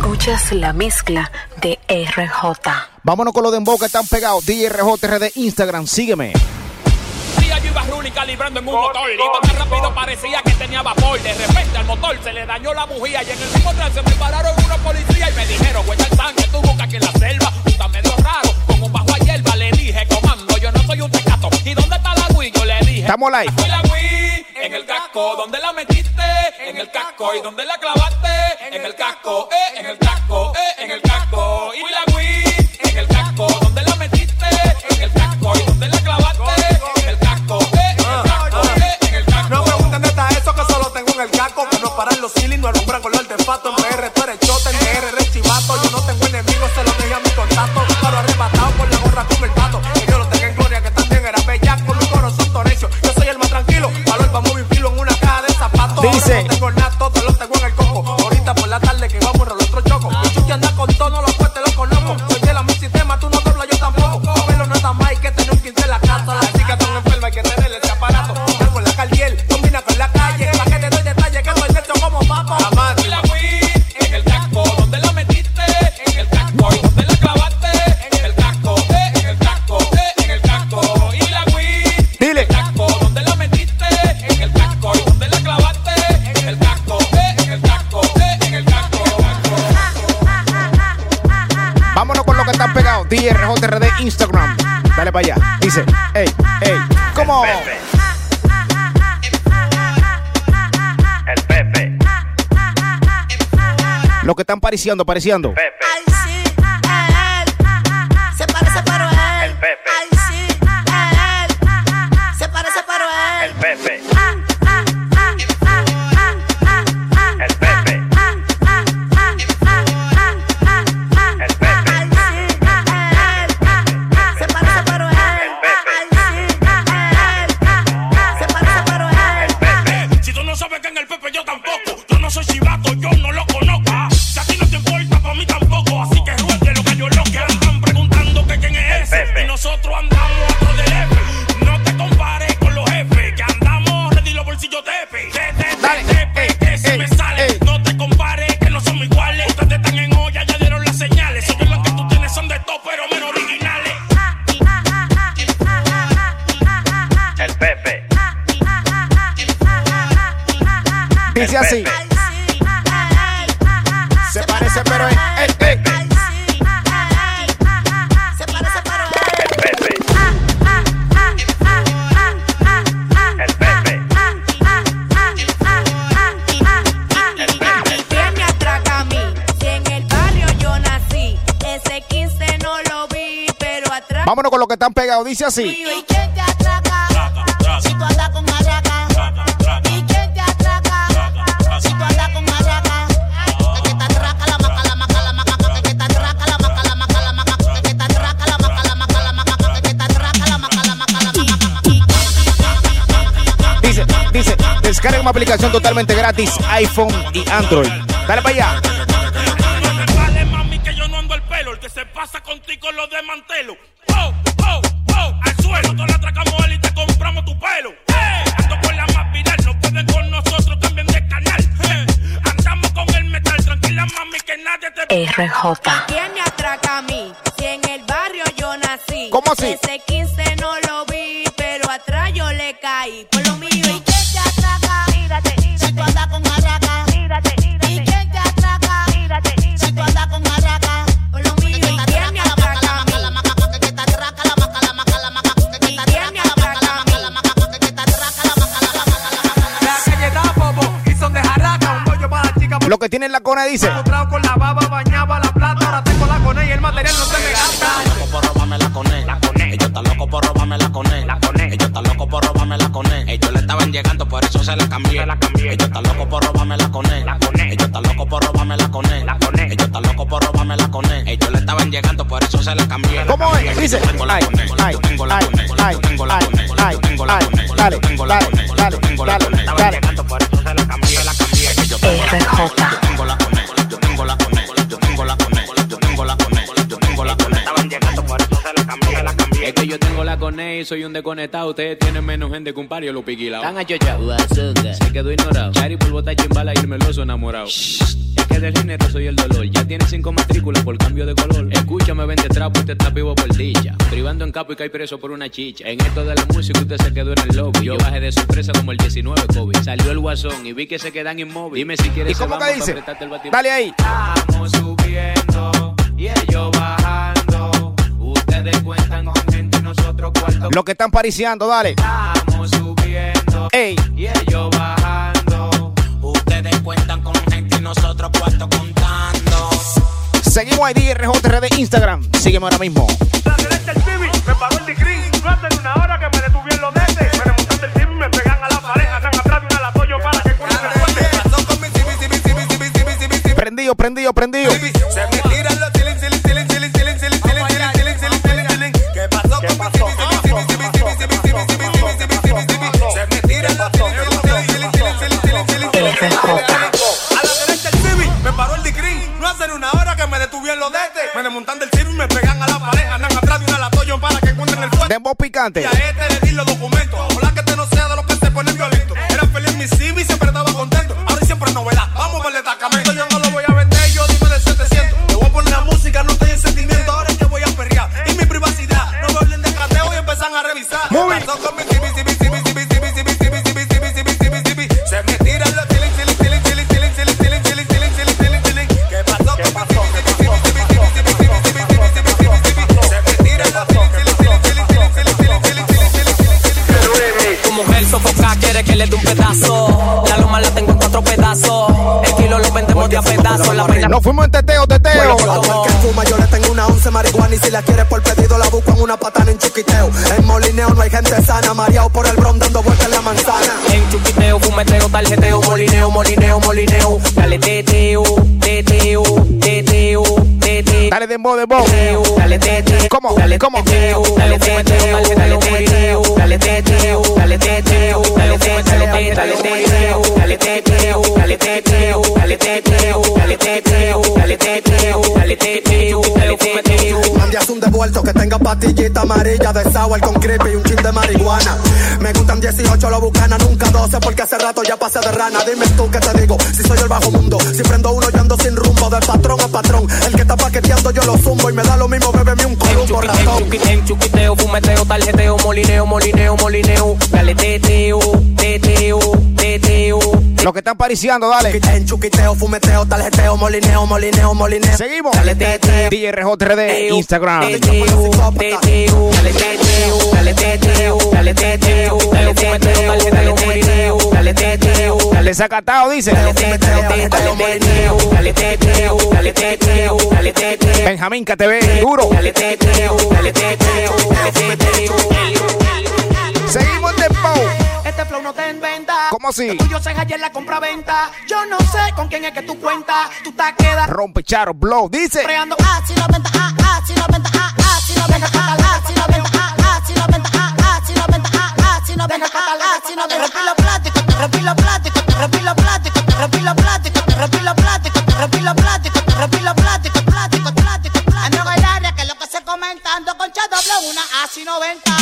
Escuchas la mezcla de RJ. Vámonos con los de que están pegados. DRJRD Instagram, sígueme. Día yo iba rúnica librando en un motor. Iba tan rápido, parecía que tenía vapor. De repente al motor se le dañó la bujía. Y en el mismo trance me pararon unos policías y me dijeron, güey, el tanque, tu boca aquí en la selva. Está medio raro, como un bajo a hierba. Le dije, comando, yo no soy un tecato. ¿Y dónde está la Wii? Yo le dije, Estamos live. En el casco. ¿Dónde la metiste? En el casco. ¿Y dónde la clavaste? En el casco, eh, en el casco, eh, en el casco. Dice, ey, ey, ¿cómo? El Pepe, Los que están pariciando, pariciando. Pepe, parece, pero es. Se parece, pero él. el Pepe, Ah, ah, ah, ah, ah, ah, ah. el Pepe, El Pepe. ¿Quién me atraca a mí? Si en el barrio yo nací, ese 15 no lo vi, pero atrás Vámonos con los que están pegados. Dice así. Descarga una aplicación totalmente gratis. iPhone y Android. Dale para allá. No te vale, mami, que yo no ando el pelo. El que se pasa contigo lo desmantelo. Oh, oh, oh, al suelo. Todos la atracamos a él y te compramos tu pelo. Eh, ando con la más viral, no pueden con nosotros, cambien de canal. Eh, andamos con el metal, tranquila, mami, que nadie te... RJ. ¿Quién me atraca a mí? Si en el barrio yo nací. ¿Cómo así? Ese 15 no lo vi, pero atrás yo le caí. Por lo mío, ¿y Lo que tiene en la cona dice. Con la baba, bañaba la plata. Ahora tengo la con y el material no se me gasta. loco por robarme la coné. La coné. Ellos están locos por robarme la coné. La coné. Ellos están locos por robarme la coné. Ellos le estaban llegando, por eso se la cambié. la cambié. Ellos están locos por robarme la coné. La coné. Ellos están locos por robarme la coné. La coné. Ellos están locos por robarme la coné. Ellos le estaban llegando, por eso se la cambié. ¿Cómo es? Dice. Yo tengo la Ay, coné. ay, Yo tengo la ay, coné. ay, Yo tengo la ay, coné. ay, Yo tengo la Yo tengo la dale, coné. dale, Yo tengo la dale, Yo tengo la yo tengo la cone y soy un desconectado. Ustedes tienen menos gente que un par, yo lo piquilao. Están achochados. Se quedó ignorado. Chari por botar chimbala y el meloso enamorado. Es que del género soy el dolor. Ya tiene cinco matrículas por cambio de color. Escúchame, vende trapo, usted está vivo por dicha. Privando en capo y cae preso por una chicha. En esto de la música usted se quedó en el lobby. Yo bajé de sorpresa como el 19 COVID. Salió el guasón y vi que se quedan inmóviles. Dime si quieres ¿Y cómo se que dice? el. Dale ahí. Estamos subiendo y ellos bajando. Ustedes cuentan con gente nosotros cuarto. Lo que están pariciando, dale. Estamos subiendo Ey. y ellos bajando. Ustedes cuentan con gente y nosotros cuarto contando. Seguimos ahí, DRJRD Instagram. Sígueme ahora mismo. La celeste el Civi, me pagó el degree. No hacen una hora que me detuvieron los detes. Me remontan del Civi, me pegan a la pared. Andan atrás de un alatoyo para que cuenten el fuerte. Prendido, prendido, prendido. Del Civi, me pegan a la pared. Andan atrás de un alatoyo para que encuentren el. Dembow picante. Y a este le di los documentos. Nos fuimos en teteo, teteo. como- que fuma, yo le tengo una once marihuana y si la quieres por pedido la busco en una patana en chuquiteo. En molineo no hay gente sana, mareado por el bron dando vueltas en la manzana. En chuquiteo, fumeteo, tarjeteo, molineo, molineo, molineo. Dale teteo, teteo, teteo, teteo. Dale dembow, dembow. Dale teteo, ¿Cómo? Dale ¿Cómo? teteo, dale teteo, dale teteo, dale teteo, dale teteo, dale teteo, dale teteo, dale teteo, dale teteo, dale teteo, Mandias un devuelto que tenga pastillita amarilla de sour con creepy y un chin de marihuana. Me gustan 18 lo bucana, nunca 12 porque hace rato ya pasé de rana. Dime tú qué te digo, si soy el bajo mundo, si prendo uno yo ando sin rumbo, de patrón a patrón. El que está paqueteando yo lo zumbo y me da lo mismo, bébeme un columbo ratón. chuquiteo, fumeteo, tarjeteo, molineo, molineo, molineo. Teteo. Que están pariciando, dale. En chuquiteo, fumeteo, tarjeteo, molineo, molineo, molineo. Seguimos. Dale teteo. DRJRD Instagram. Teteo, teteo, dale teteo, dale teteo, dale teteo, dale dale teteo, dale teteo, dale Desacatado, dice. teteo, dale dale teteo, dale teteo, dale teteo. Benjamín KTV, duro. Dale teteo, dale teteo, dale teteo. Seguimos en dembow. Flow no te inventa. ¿Cómo así? Lo tuyo se en la compra-venta. Yo no sé con quién es que tú cuentas. Tú te quedas Rompe charo, blow, dice. creando. Ah, si lo venta, ah, ah, si lo venta, ah, ah, si lo venta, ah, ah, si lo venta, ah, ah, si lo venta, ah, ah, si lo venta, ah, ah, si lo venta, ah, ah, si lo venta. Repilo plástico, te repilo plástico, te repilo plástico, te repilo plástico, te repilo plástico, te repilo plástico, te repilo plástico, plástico, plástico, plástico. En el área que lo que se comenta, ando con Chado Blow, una así 90. No te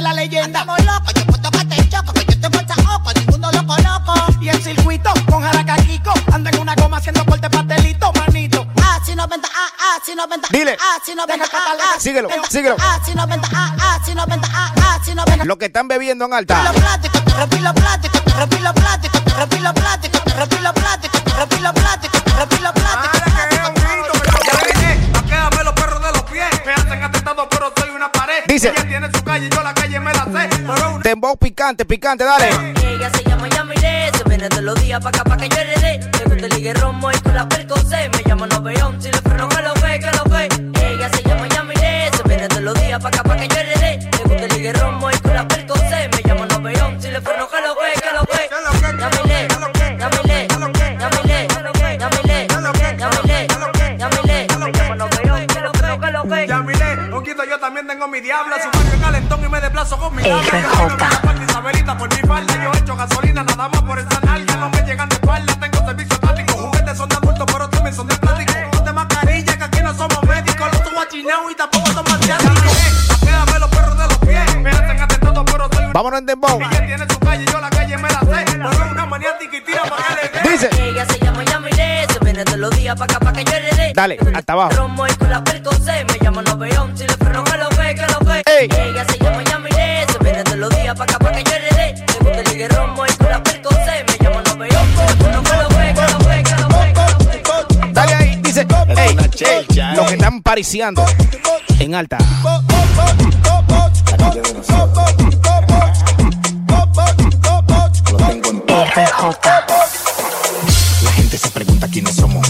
la leyenda. Locos, yo puedo choco, que yo te vuelta ojo, ninguno lo coloco. Y en circuito, con jaracaquico, anda en una goma haciendo corte pastelito, manito. Ah, si no venta, ah, ah, si no venta. Dile. Ah, si no venta, ah, ah. Síguelo, síguelo. Ah, si no venta, ah, ah, si no venta, ah, ah, si no venta. Lo que están bebiendo en alta. te te te te Dembow picante, picante, dale. Ella se llama Yamile, se viene todos los días pa' acá pa' que yo heredé. Me gusta el ligue romo y con la percocé. Me llama Noveón, si le freno que lo ve, que lo ve. Ella se llama Yamile, se viene todos los días pa' acá pa' que yo heredé. Me gusta el ligue romo y con la percocé. Me llama Noveón, si le freno que lo ve, que lo ve. Yamile, Yamile, Yamile, Yamile, Yamile, Yamile. Que lo ve, que lo ve. Yamile, un quito yo también tengo mi diabla. Su marca calentón y me desplazo con mi. Parte Isabelita por mi falda. Yo echo gasolina nada más por esa nalga. No me llegan de espalda. Tengo servicio táctico. Juguetes son de adultos, pero también son de plástico. Ponte mascarilla que aquí no somos médicos. Los tuvo achinados y tampoco somos asiáticos. Quédame los perros de los pies. Me hacen atentado, pero soy Vámonos en dembow. ella tiene su calle, yo la calle me la sé. Pero una maniática. Dice. Ella se llama Yamile, se viene todos los días pa' acá pa' que yo heredé. Dale, hasta abajo. Los que están pariciando en alta. La gente se pregunta quiénes somos.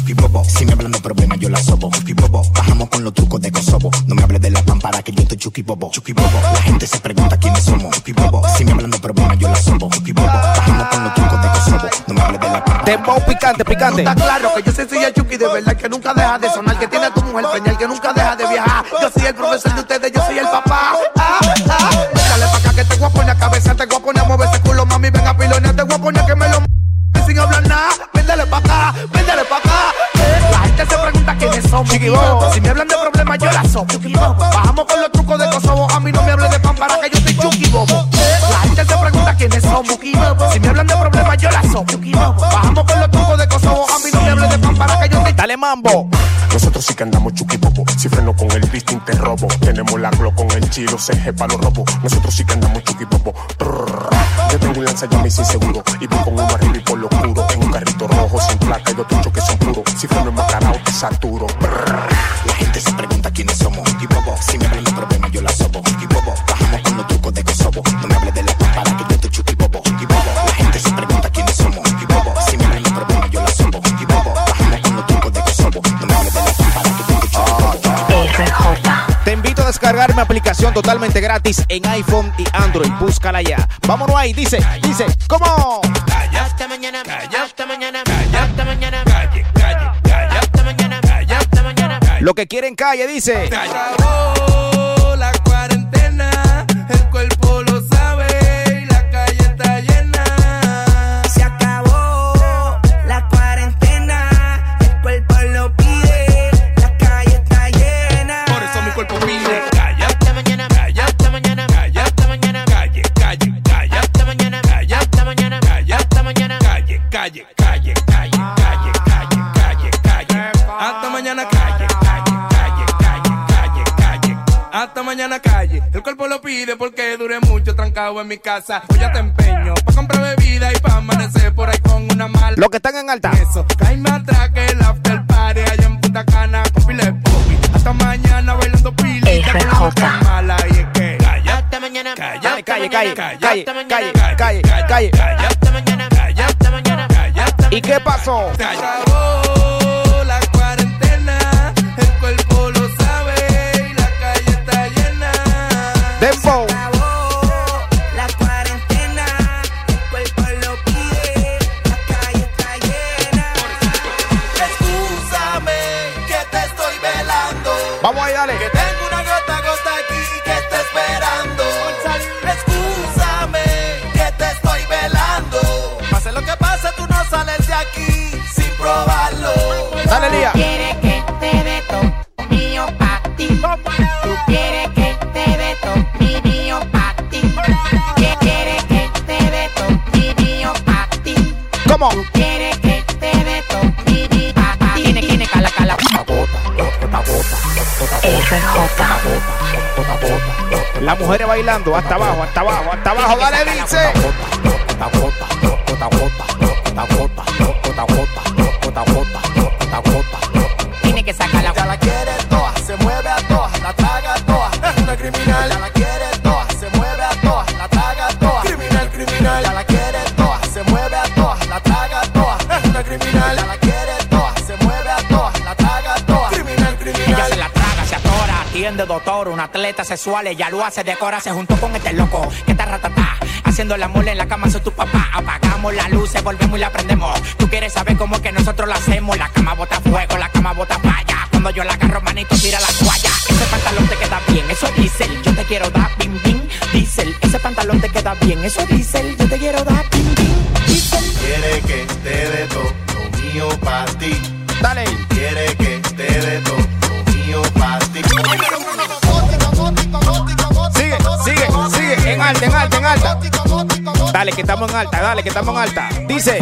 Si me hablan de problemas, yo la sobo. Bajamos con los trucos de Kosovo. No me hables de la pámpara que yo estoy chuki bobo. La gente se pregunta quiénes somos. Si me hablan de problemas, yo la sobo. Bajamos con los trucos de Kosovo. No me hables de la pámpara. Dembow picante, picante. Está claro que yo soy Silla Chucky de verdad que nunca deja de sonar, que tiene a tu mujer preñal, que nunca deja de viajar. Yo soy el profesor de ustedes, yo soy el papá. Ah, ah. Dale pa' acá que te voy a poner cabeza, te voy a poner a mover ese culo, mami, ven a pilonear, te voy a poner que me lo m- sin hablar nada. Véndele pa' acá, véndele pa' acá. Eh, La gente se pregunta quiénes somos. Si me hablan de problemas, yo la sopo. Bajamos con los trucos de Kosovo, a mí no me hables de pan para que yo soy Chucky Bobo. Quiénes somos. Si me hablan de problemas, yo la sopo. Bajamos con los trucos de Kosovo, a mí no me hables de pan para que yo soy Dale mambo. Nosotros sí que andamos chuki bobo. Si freno con el bistin te robo. Tenemos la glo con el chilo, CG pa' los robos. Nosotros sí que andamos. Prrr. Yo tengo un lanza y sin seguro. Y voy con uno arriba y por lo oscuro. En un carrito rojo sin placa y otros que son puros. Si freno en macarao te saturo. La gente se pregunta quiénes somos. Si me hablan de problemas, yo la sobo. Descargar mi aplicación totalmente gratis en iPhone y Android. Búscala ya. Vámonos ahí, dice, dice, ¿cómo? Hasta mañana, hasta mañana, hasta mañana, calle, calle, calle, hasta mañana, hasta mañana. Lo que quieren calle, dice. acabó trancado en mi casa. Hoy ya te empeño pa comprar bebida y pa amanecer por ahí con una mala. Los que están en alta. Eso, caíme atrás que el after party allá en Punta Cana con pile. Hasta mañana bailando pilita con la RJ. boca mala y es que calle hasta mañana, calle, Dale, calle, calle, calle, calle, calle, calle, calle. calle hasta mañana, calle hasta mañana, calle hasta ¿Y qué pasó? ¿Cómo? Tú quieres que te dé. Tiene, tiene, cala, cala. Las mujeres bailando hasta abajo, hasta abajo, hasta abajo. Dale, dice. Doctor, un atleta sexual, ella lo hace, decora, se juntó con este loco, que está ratatá, haciendo la mole en la cama, soy tu papá, apagamos la luz, volvemos y la prendemos, tú quieres saber cómo es que nosotros lo hacemos, la cama bota fuego, la cama bota falla, cuando yo la agarro, manito, tira la toalla, ese pantalón te queda bien, eso es diésel, yo te quiero dar bim bim, diésel, ese pantalón te queda bien, eso es diésel, yo te quiero dar bim bim, diésel. Quiere que te dé todo lo mío para ti. Dale. Quiere que Dale, que estamos en alta, dale, que estamos en alta. Dice.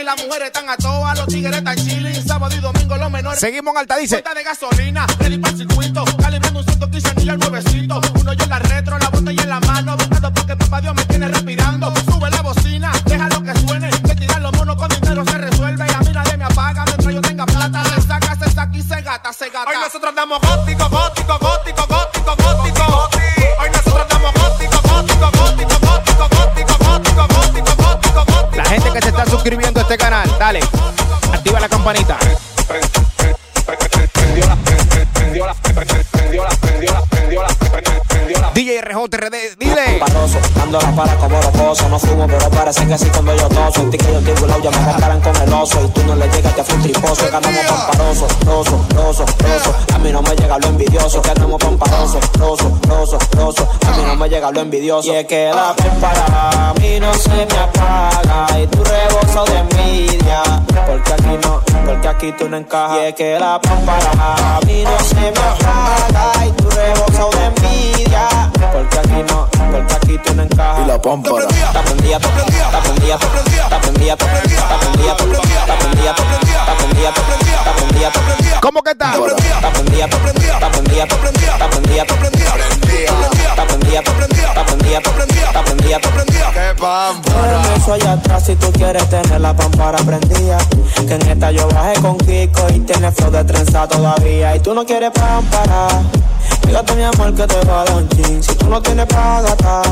Itevi. Las mujeres están a todas, los tigres están chilling. Sábado y domingo los menores. Seguimos en alta, dice. Cuenta de gasolina, ready para el circuito. Calibrando un 115 mil al nuevecito. Uno yo en la retro, la botella en la mano. Buscando porque papá Dios me tiene respirando. Sube la bocina, deja lo que suene. Que tirar los monos con dinero se resuelve. Y a mí nadie me apaga mientras yo tenga plata. Se saca, se saca y se gata, se gata. Hoy nosotros andamos gótico, gótico, gótico, suscribiendo este canal. Dale, activa la campanita. RJRD, dile. Paroso, dando la para como rocoso. No fumo, pero parece que así cuando yo toso. En ti que yo estoy burlao, ya me comparan con el oso. Y tú no le llegas, te fui un triposo. Que andamos pamparoso, roso, roso, roso. A mí no me llega lo envidioso. Que andamos pamparoso, roso, roso, roso. A mí no me llega lo envidioso. Y es que la para a mí no se me apaga. Y tu rebozo de envidia. Porque aquí no, porque aquí tú no encajas. Y es que la para a mí no se me apaga. Y tu rebozo de envidia. Aquí tú no encajas. Y la pámpara. Está prendida, está prendida, está prendida, está prendida, está prendida, está prendida, está prendida, está prendida, está prendida, está prendida, está prendida. ¿Cómo que está? Está prendida, está prendida, está prendida, está prendida, está prendida, está prendida, está prendida, está prendida, está prendida, está prendida, está prendida, está prendida. ¡Qué pámpara! Ponme eso allá atrás si tú quieres tener la pámpara prendida. Que en esta yo bajé con Kiko y tiene flow de trenza todavía. Y tú no quieres pámpara. Fíjate mi amor que te va a dar un chin. Si tú no tienes para gastar.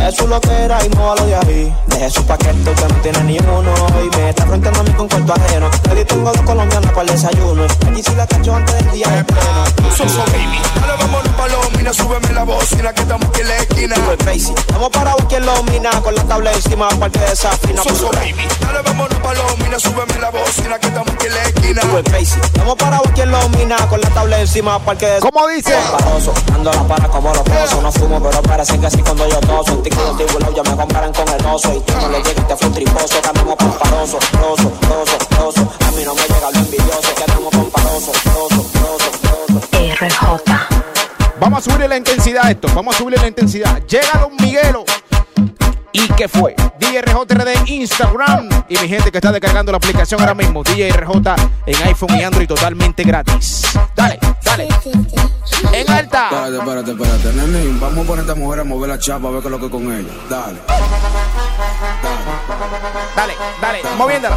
Eso es lo que era y no lo de ahí. Deje su paquete que no tiene ni uno. Y me está fronteando a mí con cuarto ajeno. Le tengo dos colombianos para el desayuno. Aquí sí la cacho antes del día de pleno. Soso baby, dale vamos la bocina que estamos aquí en la esquina. Basie. Estamos parados aquí en la mina con la tabla encima aparte de esa fina. Soso baby, dale vamos a palomina, súbeme la bocina que estamos aquí en la esquina. Basie. Estamos parados aquí en la mina con la tabla encima aparte de esa ¿Cómo dice? Paparoso, dando la para como los pozos. No fumo, pero parece que así cuando yo toso. En ti que yo estoy burlao, ya me comparan con el oso. Y tú no le llegas, te fue un triposo. Que andamos pamparoso, roso, roso, roso. A mí no me llega lo envidioso. Que andamos pamparoso, roso, roso. Vamos a subirle la intensidad a esto. Vamos a subirle la intensidad. Llega Don Miguelo. ¿Y qué fue? DJRJRD Instagram. Y mi gente que está descargando la aplicación ahora mismo. DJRJ en iPhone y Android totalmente gratis. Dale, dale. En alta. Espérate, espérate, espérate, nene. Vamos a poner a esta mujer a mover la chapa a ver qué es lo que es con ella. Dale. Dale, dale. Moviéndola.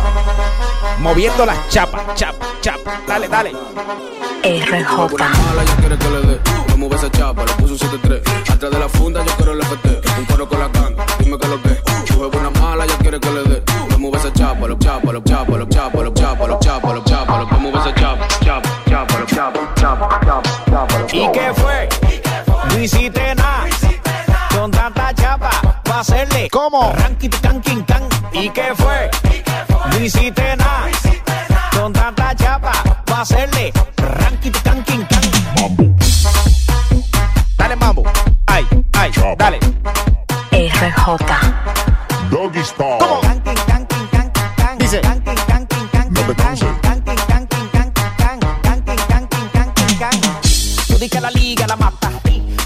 Moviendo la chapa, chapa, chapa. Dale, dale. RJ. Yo quiero que le dé. Le mueve esa chapa, le puso un 7-3. Atrás de la funda, yo quiero el FT. Un coro con la ganga, dime que lo que. Sube una mala, yo quiero que le dé. Le mueve esa chapa, lo chapa, lo chapa, lo chapa, lo chapa, lo chapa, lo chapa, lo mueve esa chapa, chapa, chapa, lo chapa, chapa, chapa, chapa, ¿Y qué fue? No hiciste nada. Con tanta chapa, pa' hacerle. ¿Cómo? Ranking, canking, can. ¿Y qué fue? No hiciste nada. Con tanta chapa, pa' hacerle. Ranking, canking, can. Dale, mambo. Ay, ay, dale. RJ. Doggy Style. ¿Cómo? Dice. No te canses. Tú di que la liga la mata.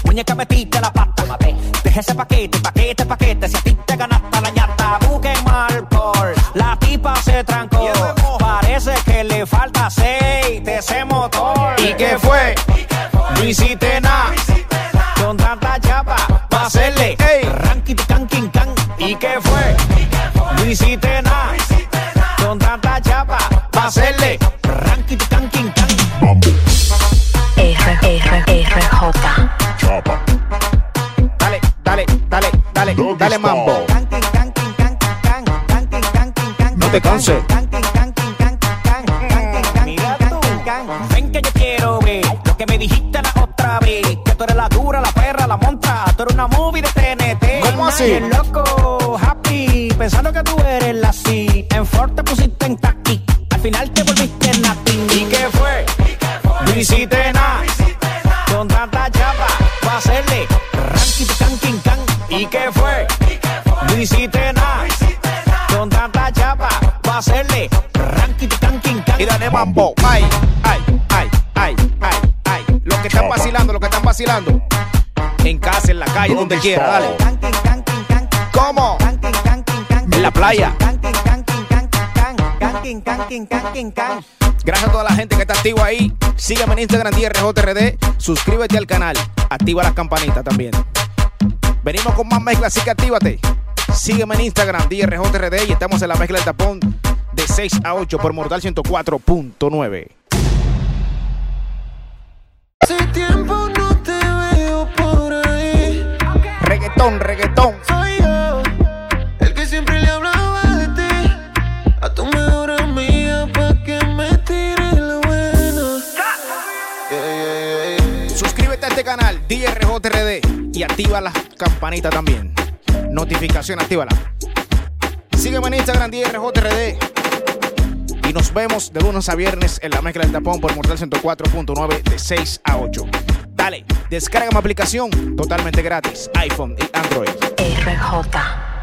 Muñeca metiste la pata. Deja ese paquete. Hiciste nada. Con tanta chapa, pa' hacerle. Ey. Ranking, canking, can. ¿Y qué fue? No hiciste nada. pa' hacerle ranking, ranking, R, R, RJ. Dale, dale, dale, dale, dale mambo. No te canses. Una movie de TNT. ¿Cómo así? Loco, happy, pensando que tú eres la sí. En Ford te pusiste en taqui. Al final te volviste nati. ¿Y qué fue? No hiciste nada. Con tanta chapa, pa' hacerle ranking, can, can. ¿Y qué fue? No hiciste nada. Con tanta chapa, pa' hacerle ranking, can, can. Y dale mambo. Ay, ay, ay, ay, ay, ay. Los que están vacilando, los que están vacilando. En casa, en la calle, donde quiera, dale. ¿Cómo? En la playa. Gracias a toda la gente que está activa ahí. Sígueme en Instagram DRJRD. Suscríbete al canal. Activa las campanitas también. Venimos con más mezclas, así que actívate. Sígueme en Instagram DRJRD y estamos en la mezcla del tapón de 6 a 8 por Mortal 104.9. Reggaetón, reggaetón. Soy yo, el que siempre le hablaba de ti. A tu mejor amiga pa' que me tire la. Yeah, yeah, yeah. Suscríbete a este canal DRJRD y activa las campanitas también. Notificación, actívala. Sígueme en Instagram DRJRD. Y nos vemos de lunes a viernes en la mezcla del tapón por Mortal 104.9 de 6 a 8. Dale, descarga mi aplicación totalmente gratis, iPhone y Android. RJ.